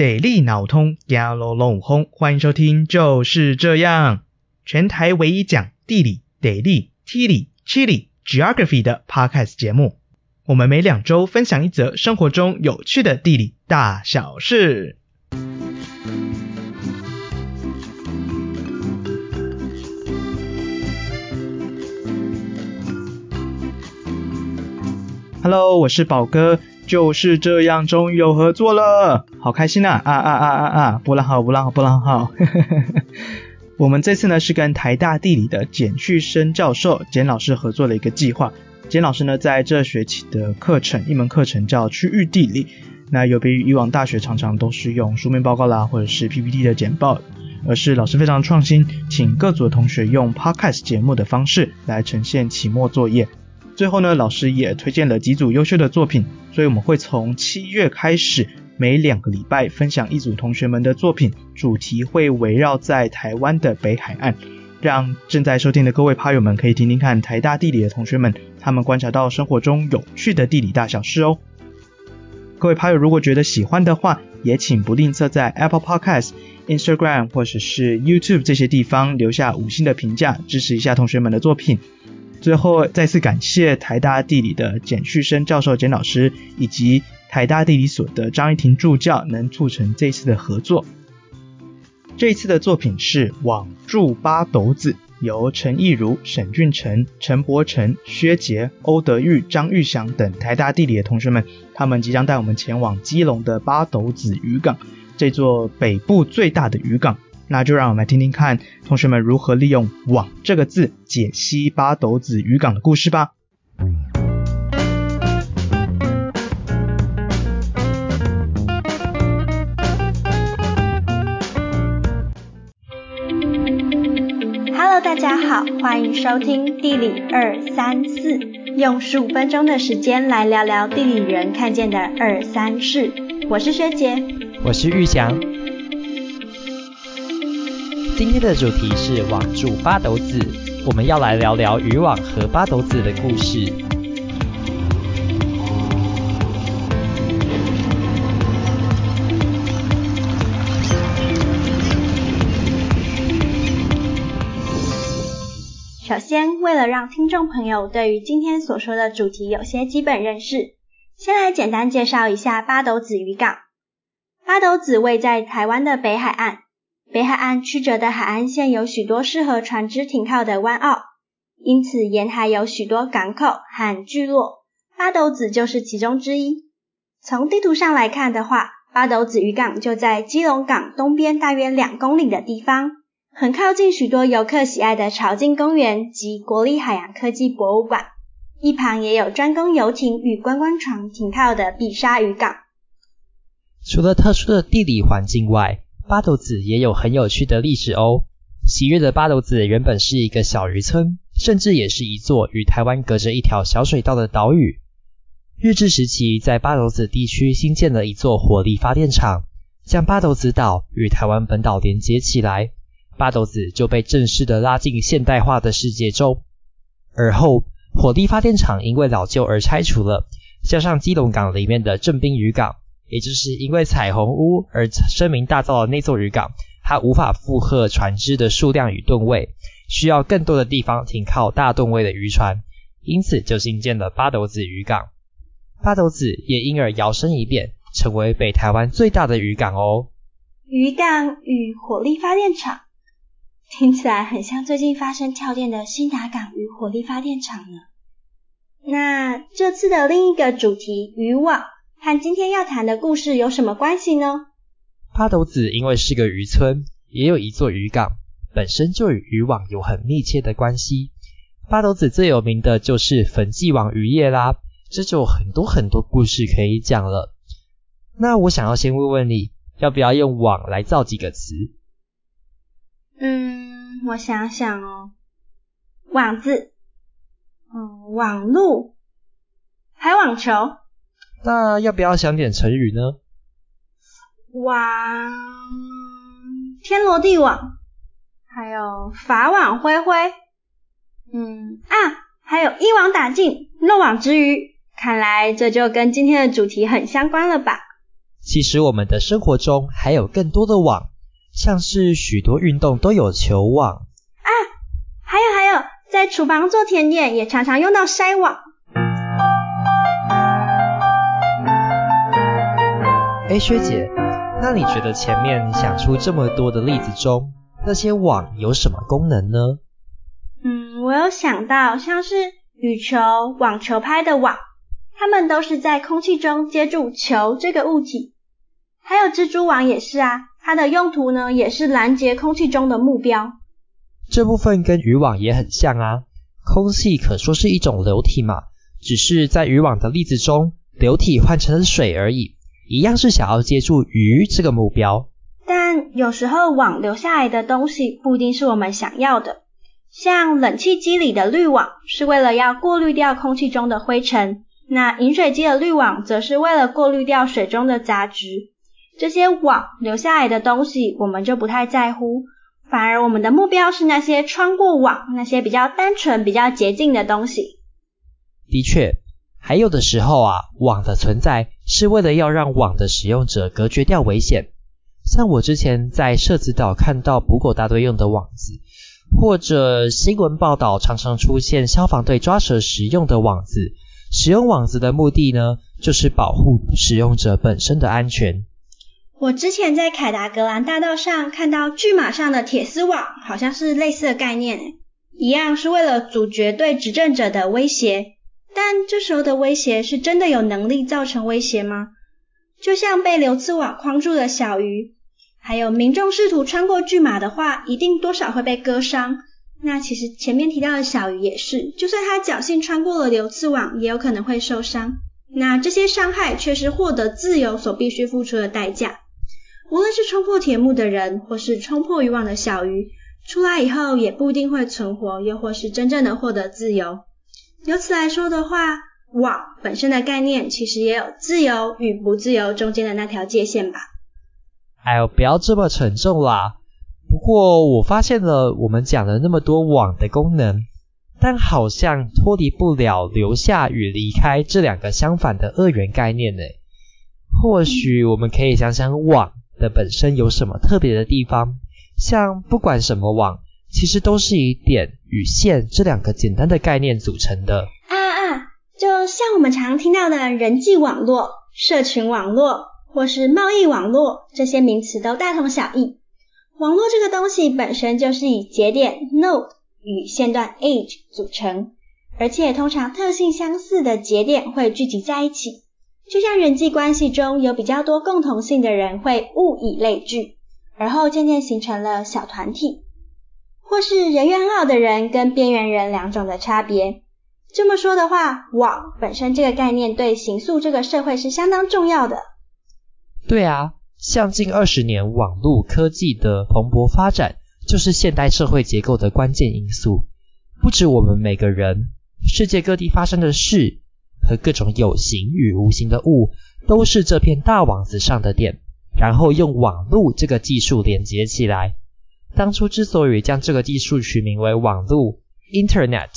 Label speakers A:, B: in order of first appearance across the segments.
A: 地理脑通，压啰啰轰！欢迎收听，就是这样，全台唯一讲地理、地理、地理、地理、geography 的 podcast 节目。我们每两周分享一则生活中有趣的地理大小事。Hello，我是宝哥。就是这样，终于有合作了，好开心啊！啊啊啊啊啊！波浪号，波浪号，波浪号。我们这次呢是跟台大地理的简旭升教授简老师合作的一个计划。简老师呢在这学期的课程，一门课程叫区域地理。那有别于以往大学常常都是用书面报告啦，或者是 PPT 的简报，而是老师非常创新，请各组的同学用 Podcast 节目的方式来呈现期末作业。最后呢，老师也推荐了几组优秀的作品，所以我们会从七月开始，每两个礼拜分享一组同学们的作品，主题会围绕在台湾的北海岸，让正在收听的各位趴友们可以听听看台大地理的同学们，他们观察到生活中有趣的地理大小事哦。各位趴友如果觉得喜欢的话，也请不吝啬在 Apple Podcast、Instagram 或者是 YouTube 这些地方留下五星的评价，支持一下同学们的作品。最后，再次感谢台大地理的简旭升教授简老师，以及台大地理所的张一婷助教，能促成这次的合作。这次的作品是《网住八斗子》，由陈义儒、沈俊成、陈柏成、薛杰、欧德玉、张玉祥等台大地理的同学们，他们即将带我们前往基隆的八斗子渔港，这座北部最大的渔港。那就让我们来听听看同学们如何利用“网”这个字解析八斗子渔港的故事吧。
B: Hello，大家好，欢迎收听地理二三四，用十五分钟的时间来聊聊地理人看见的二三事。我是薛杰，
C: 我是玉祥。今天的主题是网住八斗子，我们要来聊聊渔网和八斗子的故事。
B: 首先，为了让听众朋友对于今天所说的主题有些基本认识，先来简单介绍一下八斗子渔港。八斗子位在台湾的北海岸。北海岸曲折的海岸线有许多适合船只停靠的湾澳，因此沿海有许多港口和聚落，八斗子就是其中之一。从地图上来看的话，八斗子渔港就在基隆港东边大约两公里的地方，很靠近许多游客喜爱的潮境公园及国立海洋科技博物馆，一旁也有专供游艇与观光船停靠的碧沙渔港。
C: 除了特殊的地理环境外，八斗子也有很有趣的历史哦。昔日的八斗子原本是一个小渔村，甚至也是一座与台湾隔着一条小水道的岛屿。日治时期，在八斗子地区新建了一座火力发电厂，将八斗子岛与台湾本岛连接起来，八斗子就被正式的拉进现代化的世界中。而后，火力发电厂因为老旧而拆除了，加上基隆港里面的正滨渔港。也就是因为彩虹屋而声名大噪的那座渔港，它无法负荷船只的数量与吨位，需要更多的地方停靠大吨位的渔船，因此就新建了八斗子渔港。八斗子也因而摇身一变，成为北台湾最大的渔港哦。
B: 渔港与火力发电厂，听起来很像最近发生跳电的新达港与火力发电厂呢。那这次的另一个主题渔网。和今天要谈的故事有什么关系呢？
C: 八斗子因为是个渔村，也有一座渔港，本身就与渔网有很密切的关系。八斗子最有名的就是粉记网渔业啦，这就有很多很多故事可以讲了。那我想要先问问你，要不要用网来造几个词？
B: 嗯，我想想哦，网子，嗯，网路，还网球。
C: 那要不要想点成语呢？
B: 网，天罗地网，还有法网恢恢，嗯啊，还有一网打尽，漏网之鱼。看来这就跟今天的主题很相关了吧？
C: 其实我们的生活中还有更多的网，像是许多运动都有球网
B: 啊，还有还有，在厨房做甜点也常常用到筛网。
C: 哎，薛姐，那你觉得前面想出这么多的例子中，那些网有什么功能呢？
B: 嗯，我有想到，像是羽球、网球拍的网，它们都是在空气中接住球这个物体。还有蜘蛛网也是啊，它的用途呢也是拦截空气中的目标。
C: 这部分跟渔网也很像啊，空气可说是一种流体嘛，只是在渔网的例子中，流体换成了水而已。一样是想要接住鱼这个目标，
B: 但有时候网留下来的东西不一定是我们想要的。像冷气机里的滤网是为了要过滤掉空气中的灰尘，那饮水机的滤网则是为了过滤掉水中的杂质。这些网留下来的东西我们就不太在乎，反而我们的目标是那些穿过网、那些比较单纯、比较洁净的东西。
C: 的确。还有的时候啊，网的存在是为了要让网的使用者隔绝掉危险。像我之前在社子岛看到捕狗大队用的网子，或者新闻报道常常出现消防队抓蛇时用的网子。使用网子的目的呢，就是保护使用者本身的安全。
B: 我之前在凯达格兰大道上看到拒马上的铁丝网，好像是类似的概念，一样是为了阻绝对执政者的威胁。但这时候的威胁是真的有能力造成威胁吗？就像被流刺网框住的小鱼，还有民众试图穿过巨马的话，一定多少会被割伤。那其实前面提到的小鱼也是，就算它侥幸穿过了流刺网，也有可能会受伤。那这些伤害却是获得自由所必须付出的代价。无论是冲破铁幕的人，或是冲破渔网的小鱼，出来以后也不一定会存活，又或是真正的获得自由。由此来说的话，网本身的概念其实也有自由与不自由中间的那条界限吧。
C: 哎呦，不要这么沉重啦。不过我发现了，我们讲了那么多网的功能，但好像脱离不了留下与离开这两个相反的二元概念呢。或许我们可以想想网的本身有什么特别的地方，像不管什么网。其实都是以点与线这两个简单的概念组成的。
B: 啊啊，就像我们常听到的人际网络、社群网络或是贸易网络，这些名词都大同小异。网络这个东西本身就是以节点 node 与线段 edge 组成，而且通常特性相似的节点会聚集在一起。就像人际关系中有比较多共同性的人会物以类聚，而后渐渐形成了小团体。或是人缘很好的人跟边缘人两种的差别。这么说的话，网本身这个概念对行塑这个社会是相当重要的。
C: 对啊，像近二十年网络科技的蓬勃发展，就是现代社会结构的关键因素。不止我们每个人，世界各地发生的事和各种有形与无形的物，都是这片大网子上的点，然后用网络这个技术连接起来。当初之所以将这个技术取名为网路 （Internet），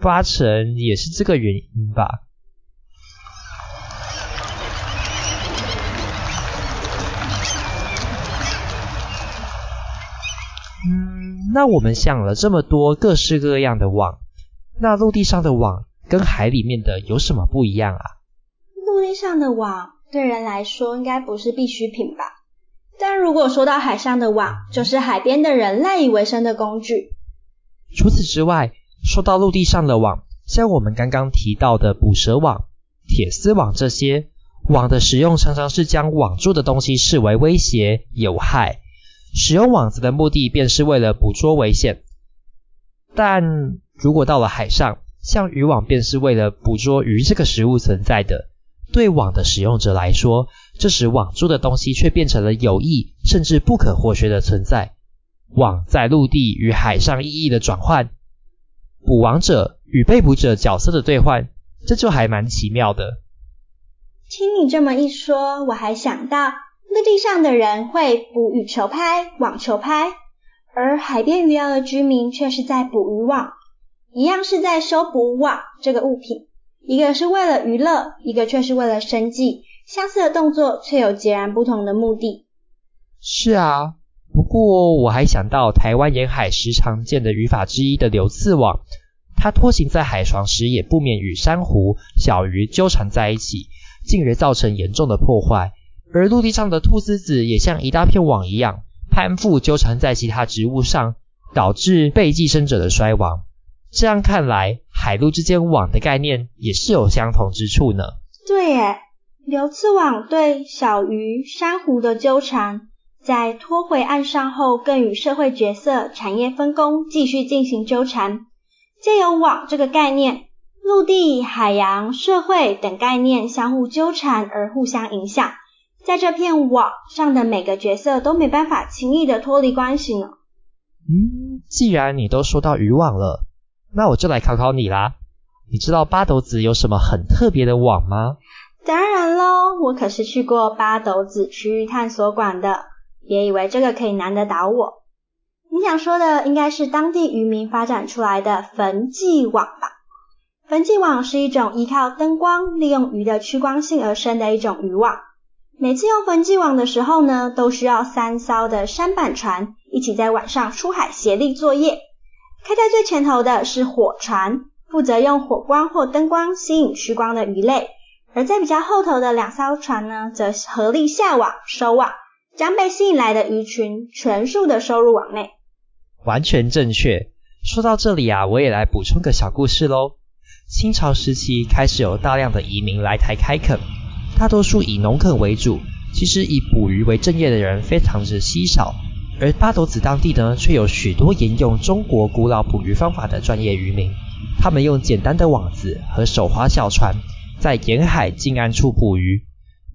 C: 八成也是这个原因吧。嗯，那我们想了这么多各式各样的网，那陆地上的网跟海里面的有什么不一样啊？
B: 陆地上的网对人来说应该不是必需品吧？但如果说到海上的网，就是海边的人赖以为生的工具。
C: 除此之外，说到陆地上的网，像我们刚刚提到的捕蛇网、铁丝网这些，网的使用常常是将网住的东西视为威胁、有害。使用网子的目的便是为了捕捉危险。但如果到了海上，像渔网便是为了捕捉鱼这个食物存在的。对网的使用者来说，这时网住的东西却变成了有益甚至不可或缺的存在。网在陆地与海上意义的转换，捕网者与被捕者角色的兑换，这就还蛮奇妙的。
B: 听你这么一说，我还想到陆地上的人会捕羽球拍、网球拍，而海边渔寮的居民却是在捕鱼网，一样是在修补网这个物品。一个是为了娱乐，一个却是为了生计，相似的动作却有截然不同的目的。
C: 是啊，不过我还想到台湾沿海时常见的语法之一的流刺网，它拖行在海床时也不免与珊瑚、小鱼纠缠在一起，进而造成严重的破坏。而陆地上的菟丝子也像一大片网一样，攀附纠缠在其他植物上，导致被寄生者的衰亡。这样看来，海陆之间网的概念也是有相同之处呢。
B: 对耶，流刺网对小鱼、珊瑚的纠缠，在拖回岸上后，更与社会角色、产业分工继续进行纠缠。借由网这个概念，陆地、海洋、社会等概念相互纠缠而互相影响。在这片网上的每个角色都没办法轻易的脱离关系呢。
C: 嗯，既然你都说到渔网了，那我就来考考你啦。你知道八斗子有什么很特别的网吗？
B: 当然喽，我可是去过八斗子区域探索馆的。别以为这个可以难得倒我。你想说的应该是当地渔民发展出来的焚寄网吧？焚寄网是一种依靠灯光、利用鱼的趋光性而生的一种渔网。每次用焚寄网的时候呢，都需要三艘的舢板船一起在晚上出海协力作业。开在最前头的是火船，负责用火光或灯光吸引趋光的鱼类；而在比较后头的两艘船呢，则合力下网收网，将被吸引来的鱼群全数的收入网内。
C: 完全正确。说到这里啊，我也来补充个小故事喽。清朝时期开始有大量的移民来台开垦。大多数以农垦为主，其实以捕鱼为正业的人非常之稀少。而八斗子当地呢，却有许多沿用中国古老捕鱼方法的专业渔民。他们用简单的网子和手划小船，在沿海近岸处捕鱼。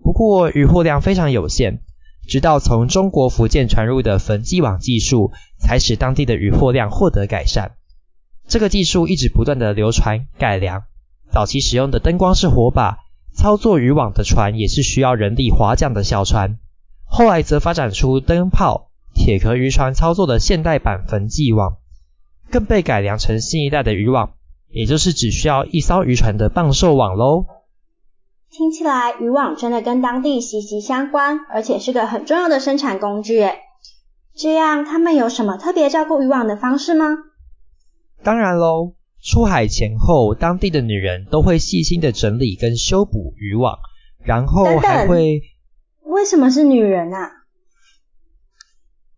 C: 不过渔获量非常有限，直到从中国福建传入的焚寄网技术，才使当地的渔获量获得改善。这个技术一直不断的流传改良。早期使用的灯光式火把。操作渔网的船也是需要人力划桨的小船，后来则发展出灯泡、铁壳渔船操作的现代版焚寄网，更被改良成新一代的渔网，也就是只需要一艘渔船的棒寿网喽。
B: 听起来渔网真的跟当地息息相关，而且是个很重要的生产工具诶。这样他们有什么特别照顾渔网的方式吗？
C: 当然喽。出海前后，当地的女人都会细心的整理跟修补渔网，然后还会……
B: 为什么是女人啊？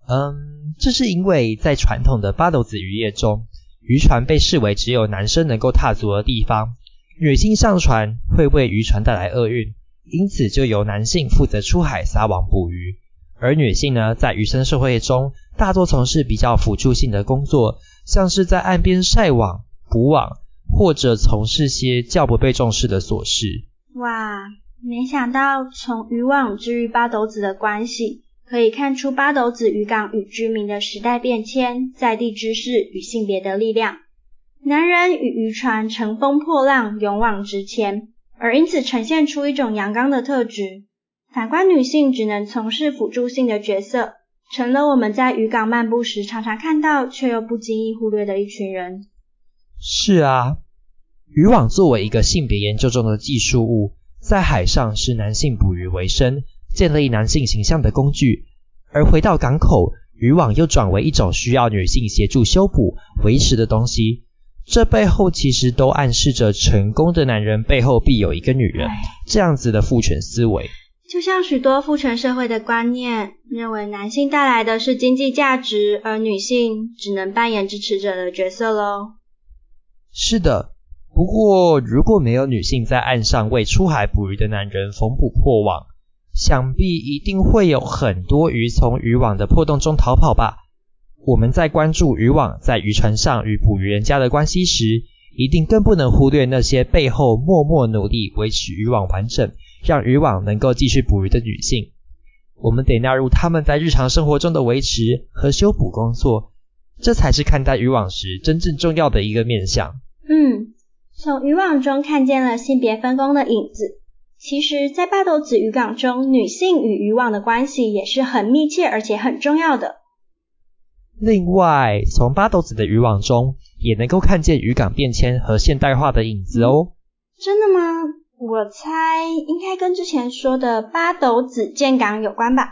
C: 嗯，这是因为在传统的八斗子渔业中，渔船被视为只有男生能够踏足的地方，女性上船会为渔船带来厄运，因此就由男性负责出海撒网捕鱼，而女性呢，在渔村社会中大多从事比较辅助性的工作，像是在岸边晒网。捕网，或者从事些较不被重视的琐事。
B: 哇，没想到从渔网至于八斗子的关系，可以看出八斗子渔港与居民的时代变迁、在地知识与性别的力量。男人与渔船乘风破浪，勇往直前，而因此呈现出一种阳刚的特质。反观女性，只能从事辅助性的角色，成了我们在渔港漫步时常常看到却又不经意忽略的一群人。
C: 是啊，渔网作为一个性别研究中的技术物，在海上是男性捕鱼为生、建立男性形象的工具；而回到港口，渔网又转为一种需要女性协助修补、维持的东西。这背后其实都暗示着成功的男人背后必有一个女人，这样子的父权思维。
B: 就像许多父权社会的观念，认为男性带来的是经济价值，而女性只能扮演支持者的角色喽。
C: 是的，不过如果没有女性在岸上为出海捕鱼的男人缝补破网，想必一定会有很多鱼从渔网的破洞中逃跑吧。我们在关注渔网在渔船上与捕鱼人家的关系时，一定更不能忽略那些背后默默努力维持渔网完整，让渔网能够继续捕鱼的女性。我们得纳入他们在日常生活中的维持和修补工作。这才是看待渔网时真正重要的一个面向。
B: 嗯，从渔网中看见了性别分工的影子。其实，在八斗子渔港中，女性与渔网的关系也是很密切而且很重要的。
C: 另外，从八斗子的渔网中，也能够看见渔港变迁和现代化的影子哦。
B: 真的吗？我猜应该跟之前说的八斗子建港有关吧？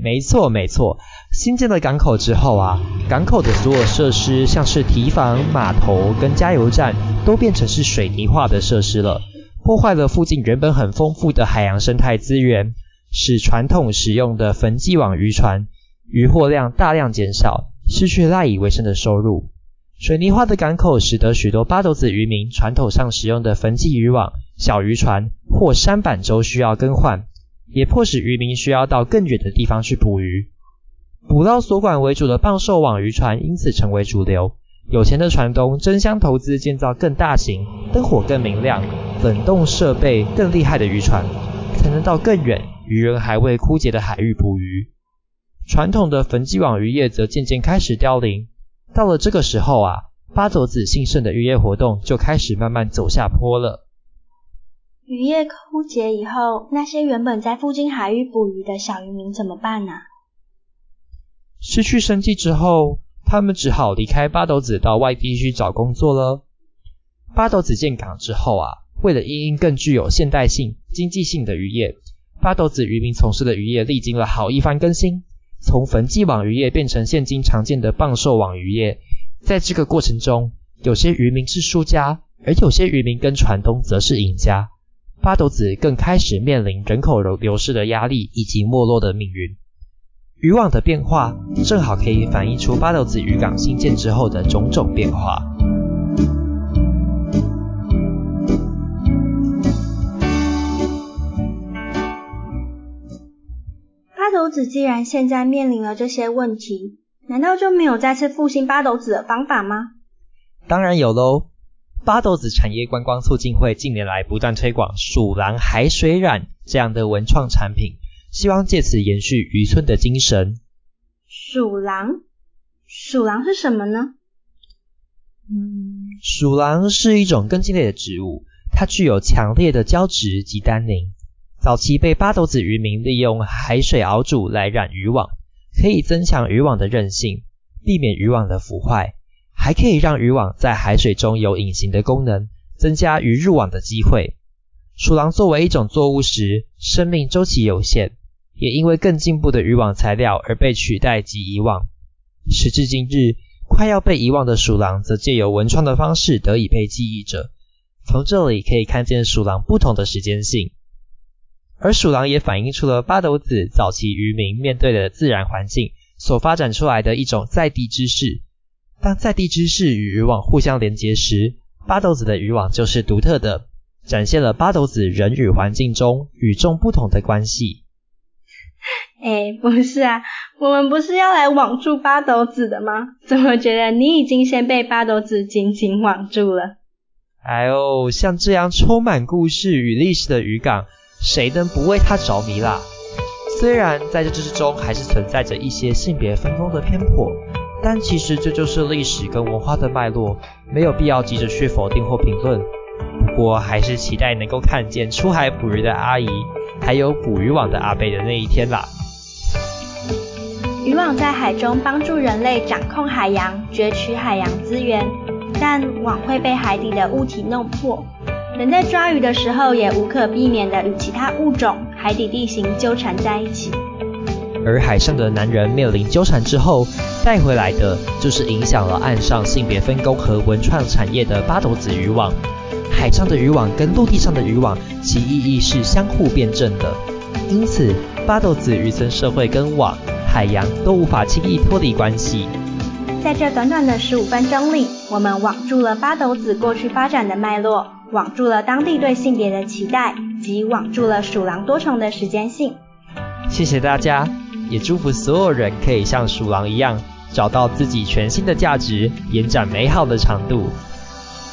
C: 没错没错，新建了港口之后啊，港口的所有设施，像是堤防、码头跟加油站，都变成是水泥化的设施了，破坏了附近原本很丰富的海洋生态资源，使传统使用的焚济网渔船渔获量大量减少，失去赖以为生的收入。水泥化的港口使得许多八斗子渔民传统上使用的焚济渔网、小渔船或舢板舟需要更换，也迫使渔民需要到更远的地方去捕鱼。捕捞所管为主的棒受网渔船因此成为主流。有钱的船东争相投资建造更大型、灯火更明亮、冷冻设备更厉害的渔船，才能到更远、渔人还未枯竭的海域捕鱼。传统的焚济网渔业则渐渐开始凋零。到了这个时候啊，八斗子兴盛的渔业活动就开始慢慢走下坡了。
B: 渔业枯竭以后，那些原本在附近海域捕鱼的小渔民怎么办呢？
C: 失去生计之后，他们只好离开八斗子到外地去找工作了。八斗子建港之后啊，为了因应更具有现代性、经济性的渔业，八斗子渔民从事的渔业历经了好一番更新。从焚济网渔业变成现今常见的棒受网渔业，在这个过程中，有些渔民是输家，而有些渔民跟船东则是赢家。八斗子更开始面临人口流流失的压力以及没落的命运。渔网的变化，正好可以反映出八斗子渔港兴建之后的种种变化。
B: 八斗子既然现在面临了这些问题，难道就没有再次复兴八斗子的方法吗？
C: 当然有喽！八斗子产业观光促进会近年来不断推广鼠狼海水染这样的文创产品，希望借此延续渔村的精神。
B: 鼠狼？鼠狼是什么呢？
C: 嗯，鼠狼是一种根茎类的植物，它具有强烈的胶质及单宁。早期被八斗子渔民利用海水熬煮来染渔网，可以增强渔网的韧性，避免渔网的腐坏，还可以让渔网在海水中有隐形的功能，增加鱼入网的机会。鼠狼作为一种作物时，生命周期有限，也因为更进步的渔网材料而被取代及遗忘。时至今日，快要被遗忘的鼠狼则借由文创的方式得以被记忆着。从这里可以看见鼠狼不同的时间性。而鼠狼也反映出了八斗子早期渔民面对的自然环境所发展出来的一种在地知识。当在地知识与渔网互相连接时，八斗子的渔网就是独特的，展现了八斗子人与环境中与众不同的关系。
B: 哎，不是啊，我们不是要来网住八斗子的吗？怎么觉得你已经先被八斗子紧紧网住了？
C: 哎呦，像这样充满故事与历史的渔港。谁能不为他着迷啦？虽然在这之中还是存在着一些性别分工的偏颇，但其实这就是历史跟文化的脉络，没有必要急着去否定或评论。不过还是期待能够看见出海捕鱼的阿姨，还有捕鱼网的阿伯的那一天啦。
B: 渔网在海中帮助人类掌控海洋，攫取海洋资源，但网会被海底的物体弄破。人在抓鱼的时候，也无可避免地与其他物种、海底地形纠缠在一起。
C: 而海上的男人面临纠缠之后，带回来的就是影响了岸上性别分工和文创产业的八斗子渔网。海上的渔网跟陆地上的渔网，其意义是相互辩证的。因此，八斗子渔村社会跟网、海洋都无法轻易脱离关系。
B: 在这短短的十五分钟里，我们网住了八斗子过去发展的脉络。网住了当地对性别的期待，及网住了鼠狼多重的时间性。
C: 谢谢大家，也祝福所有人可以像鼠狼一样，找到自己全新的价值，延展美好的长度。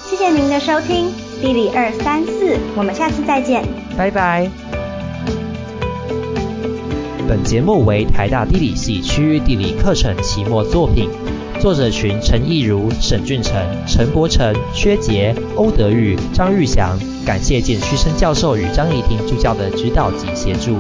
B: 谢谢您的收听，地理二三四，我们下次再见，
C: 拜拜。本节目为台大地理系区域地理课程期末作品。作者群：陈义如、沈俊成、陈伯成、薛杰、欧德玉、张玉祥。感谢简旭升教授与张怡婷助教的指导及协助。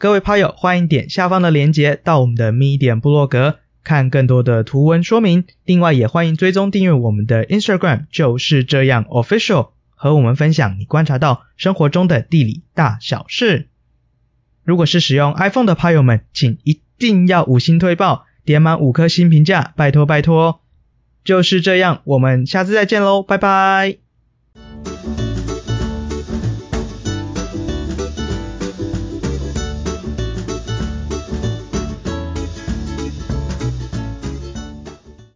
A: 各位趴友，欢迎点下方的链接到我们的 Medium 部落格，看更多的图文说明。另外，也欢迎追踪订阅我们的 Instagram，就是这样 Official，和我们分享你观察到生活中的地理大小事。如果是使用 iPhone 的趴友们，请一定要五星推爆，点满五颗星评价，拜托拜托。就是这样，我们下次再见喽，拜拜。